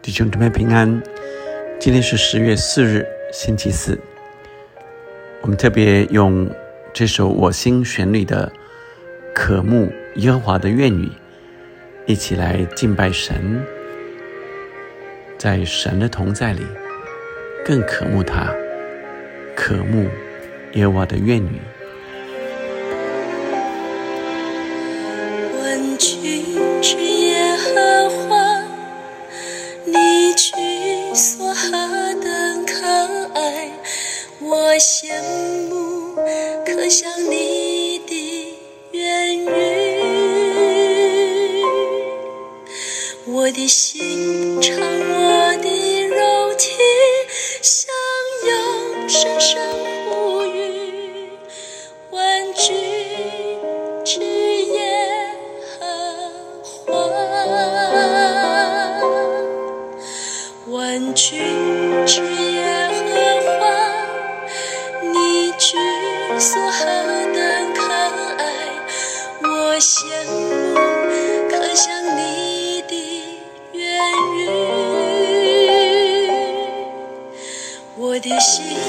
弟兄姊妹平安，今天是十月四日，星期四。我们特别用这首我心旋律的渴慕耶和华的愿语，一起来敬拜神，在神的同在里，更渴慕他，渴慕耶和华的愿语。想你也许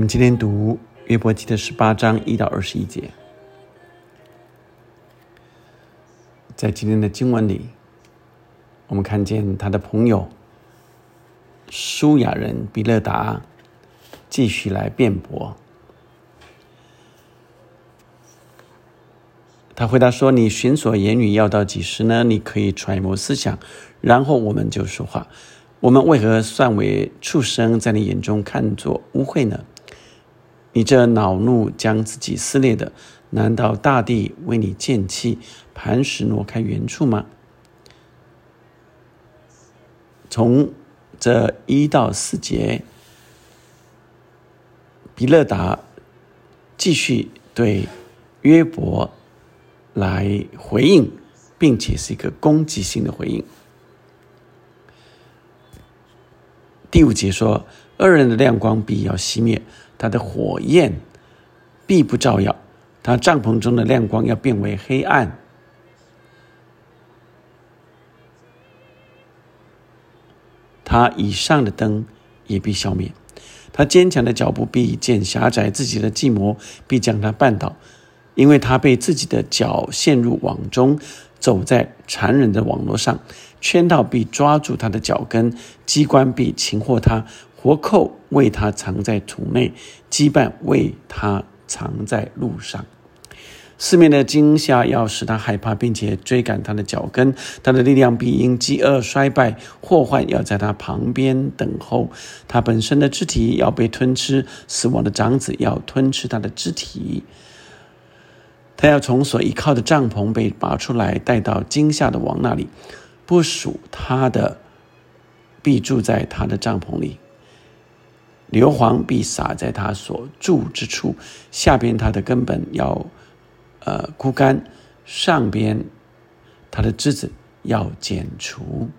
我们今天读约伯记的十八章一到二十一节。在今天的经文里，我们看见他的朋友舒雅人比勒达继续来辩驳。他回答说：“你寻索言语要到几时呢？你可以揣摩思想，然后我们就说话。我们为何算为畜生，在你眼中看作污秽呢？你这恼怒将自己撕裂的，难道大地为你见气，磐石挪开原处吗？”从这一到四节，比勒达继续对约伯来回应，并且是一个攻击性的回应。第五节说：“恶人的亮光必要熄灭，他的火焰必不照耀，他帐篷中的亮光要变为黑暗。”他以上的灯也必消灭，他坚强的脚步必见狭窄，自己的计谋必将他绊倒，因为他被自己的脚陷入网中，走在残忍的网络上，圈套必抓住他的脚跟，机关必擒获他，活扣为他藏在土内，羁绊为他藏在路上。四面的惊吓要使他害怕，并且追赶他的脚跟。他的力量必因饥饿衰败，祸患要在他旁边等候。他本身的肢体要被吞吃，死亡的长子要吞吃他的肢体。他要从所依靠的帐篷被拔出来，带到惊吓的王那里。不属他的，必住在他的帐篷里。硫磺必洒在他所住之处，下边他的根本要。呃，枯干上边，他的枝子要剪除，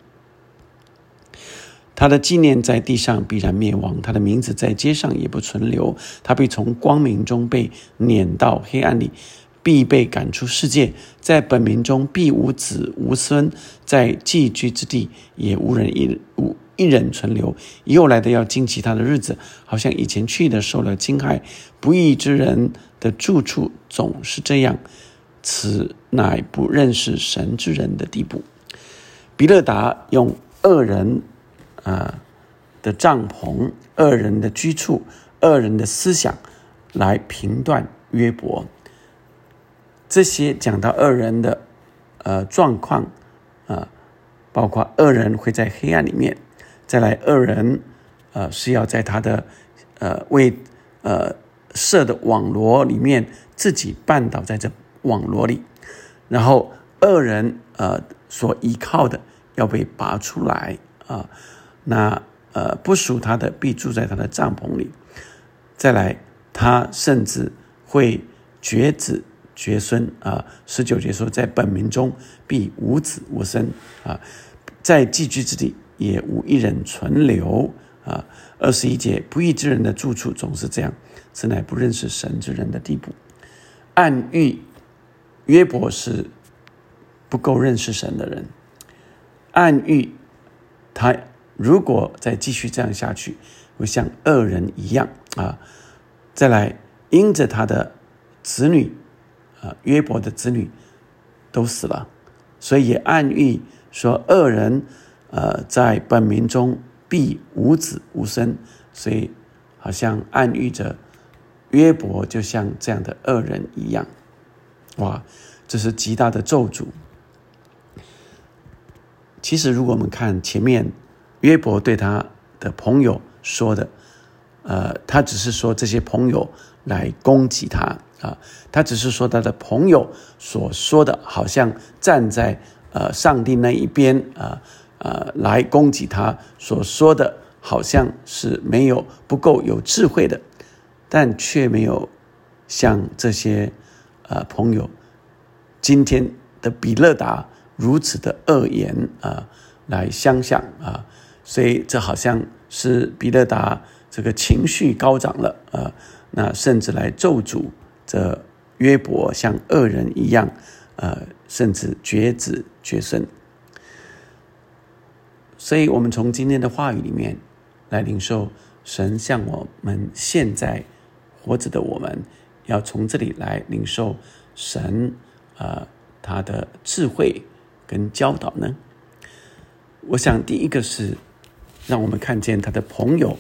他的纪念在地上必然灭亡，他的名字在街上也不存留，他必从光明中被撵到黑暗里，必被赶出世界，在本名中必无子无孙，在寄居之地也无人一无一人存留。又来的要惊奇他的日子，好像以前去的受了惊害，不义之人。的住处总是这样，此乃不认识神之人的地步。比勒达用恶人啊的帐篷、恶人的居处、恶人的思想来评断约伯。这些讲到恶人的呃状况啊，包括恶人会在黑暗里面，再来恶人呃是要在他的呃为呃设的网罗里面自己绊倒在这网罗里，然后恶人呃所依靠的。要被拔出来啊！那呃，不属他的必住在他的帐篷里。再来，他甚至会绝子绝孙啊！十九节说，在本民中必无子无孙啊，在寄居之地也无一人存留啊！二十一节，不义之人的住处总是这样，此乃不认识神之人的地步。暗喻约伯是不够认识神的人。暗喻他如果再继续这样下去，会像恶人一样啊！再来，因着他的子女啊，约伯的子女都死了，所以也暗喻说恶人呃在本民中必无子无孙，所以好像暗喻着约伯就像这样的恶人一样。哇，这是极大的咒诅。其实，如果我们看前面约伯对他的朋友说的，呃，他只是说这些朋友来攻击他啊，他只是说他的朋友所说的，好像站在呃上帝那一边啊呃来攻击他所说的，好像是没有不够有智慧的，但却没有像这些呃朋友今天的比勒达。如此的恶言啊，来相向啊，所以这好像是比勒达这个情绪高涨了啊，那甚至来咒诅这约伯像恶人一样，呃，甚至绝子绝孙。所以，我们从今天的话语里面来领受神向我们现在活着的我们，要从这里来领受神啊他的智慧。跟教导呢？我想第一个是让我们看见他的朋友，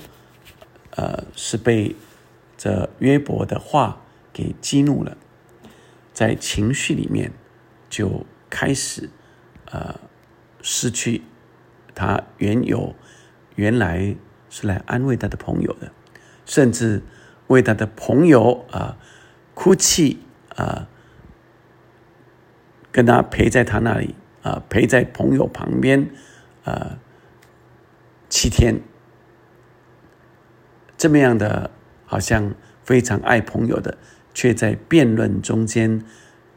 呃，是被这约伯的话给激怒了，在情绪里面就开始呃失去他原有原来是来安慰他的朋友的，甚至为他的朋友啊哭泣啊，跟他陪在他那里。啊，陪在朋友旁边，呃，七天，这么样的，好像非常爱朋友的，却在辩论中间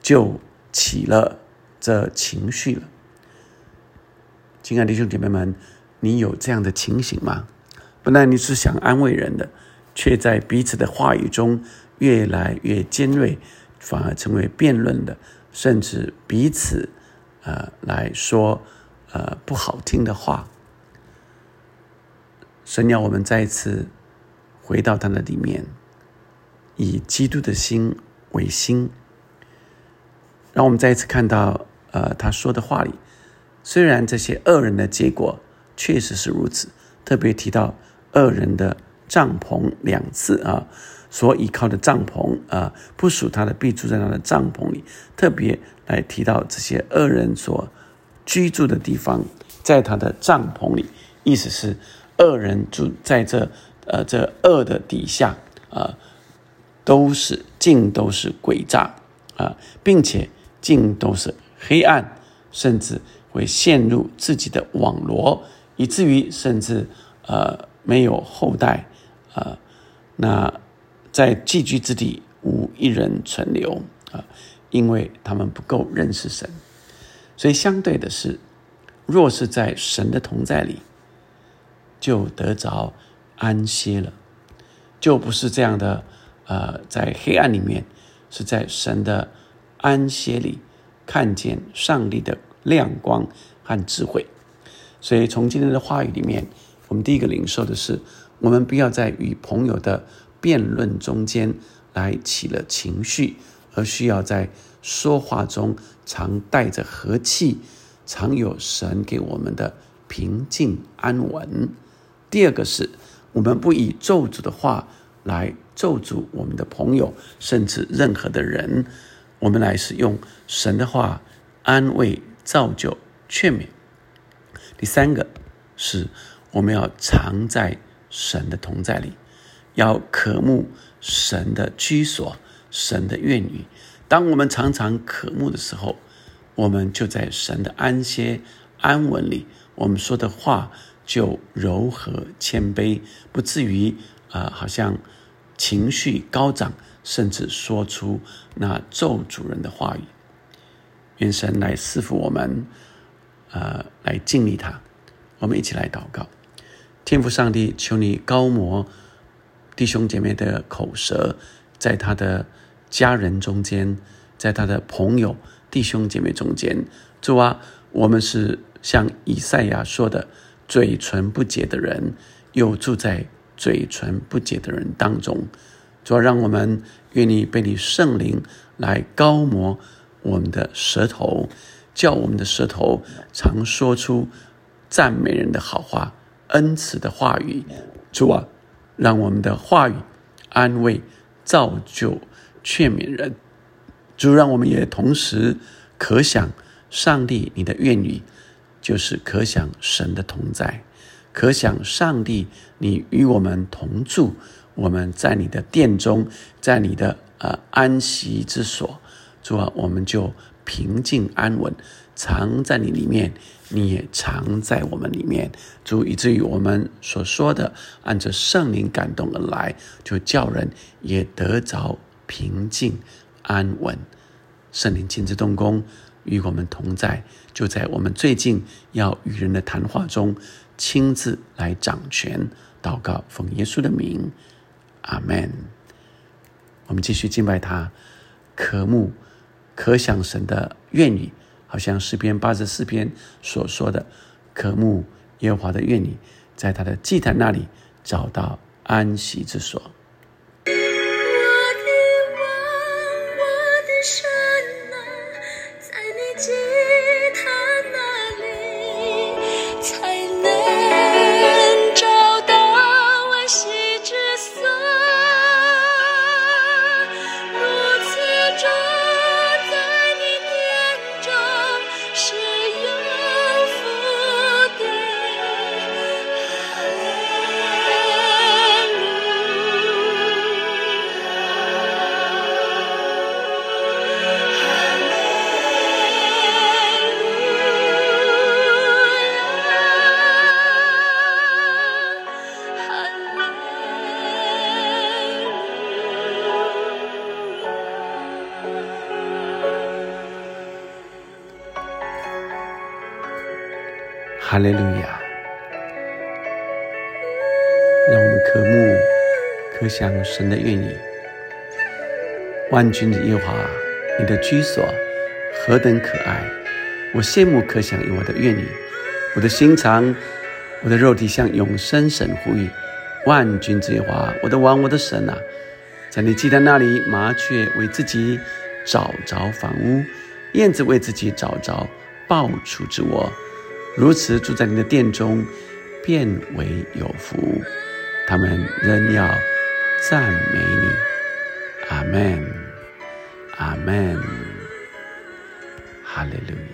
就起了这情绪了。亲爱的弟兄姐妹们，你有这样的情形吗？本来你是想安慰人的，却在彼此的话语中越来越尖锐，反而成为辩论的，甚至彼此。呃，来说，呃，不好听的话。神要我们再一次回到他的里面，以基督的心为心。让我们再一次看到，呃，他说的话里，虽然这些恶人的结果确实是如此，特别提到恶人的帐篷两次啊。所依靠的帐篷啊，不属他的，必住在他的帐篷里。特别来提到这些恶人所居住的地方，在他的帐篷里，意思是恶人住在这呃这恶的底下啊，都是尽都是诡诈啊，并且尽都是黑暗，甚至会陷入自己的网罗，以至于甚至呃没有后代啊，那。在寄居之地无一人存留啊，因为他们不够认识神，所以相对的是，若是在神的同在里，就得着安歇了，就不是这样的。呃，在黑暗里面，是在神的安歇里看见上帝的亮光和智慧。所以从今天的话语里面，我们第一个领受的是，我们不要在与朋友的。辩论中间来起了情绪，而需要在说话中常带着和气，常有神给我们的平静安稳。第二个是，我们不以咒诅的话来咒诅我们的朋友，甚至任何的人，我们来使用神的话安慰、造就、劝勉。第三个是，我们要常在神的同在里，要渴慕神的居所、神的愿语。当我们常常渴慕的时候，我们就在神的安歇、安稳里，我们说的话。就柔和谦卑，不至于啊，好像情绪高涨，甚至说出那咒主人的话语。愿神来赐福我们，呃，来敬礼他。我们一起来祷告：天父上帝，求你高摩弟兄姐妹的口舌，在他的家人中间，在他的朋友弟兄姐妹中间。主啊，我们是像以赛亚说的。嘴唇不洁的人，又住在嘴唇不洁的人当中。主要让我们愿意被你圣灵来高摩我们的舌头，叫我们的舌头常说出赞美人的好话、恩慈的话语。主啊，让我们的话语安慰、造就、劝勉人。主，让我们也同时可想上帝你的愿语。就是可想神的同在，可想上帝你与我们同住，我们在你的殿中，在你的呃安息之所，主啊，我们就平静安稳，藏在你里面，你也藏在我们里面，主以至于我们所说的，按着圣灵感动而来，就叫人也得着平静安稳，圣灵亲自动工。与我们同在，就在我们最近要与人的谈话中，亲自来掌权祷告，奉耶稣的名，阿门。我们继续敬拜他，渴慕、可想神的愿意，好像诗篇八十四篇所说的，渴慕耶和华的愿意，在他的祭坛那里找到安息之所。哈利路亚！让我们渴慕、可想神的愿意。万军之耶和华，你的居所何等可爱！我羡慕可想有我的愿意。我的心肠、我的肉体向永生神呼吁。万军之耶和华，我的王、我的神啊，在你祭坛那里，麻雀为自己找着房屋，燕子为自己找着抱雏之窝。如此住在你的殿中，便为有福。他们仍要赞美你。阿门，阿门，哈利路亚。